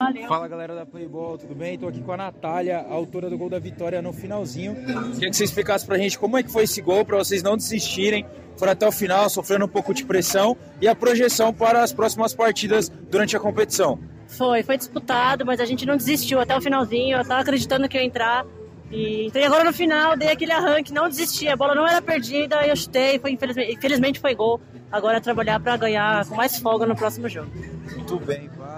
Valeu. Fala galera da Playball, tudo bem? Estou aqui com a Natália, autora do gol da vitória no finalzinho. Queria que você explicasse pra gente como é que foi esse gol, para vocês não desistirem, foram até o final, sofrendo um pouco de pressão e a projeção para as próximas partidas durante a competição. Foi, foi disputado, mas a gente não desistiu até o finalzinho. Eu tava acreditando que ia entrar. E entrei agora no final, dei aquele arranque, não desisti. A bola não era perdida, eu chutei, foi, infelizmente, infelizmente foi gol. Agora é trabalhar para ganhar com mais folga no próximo jogo. Muito bem.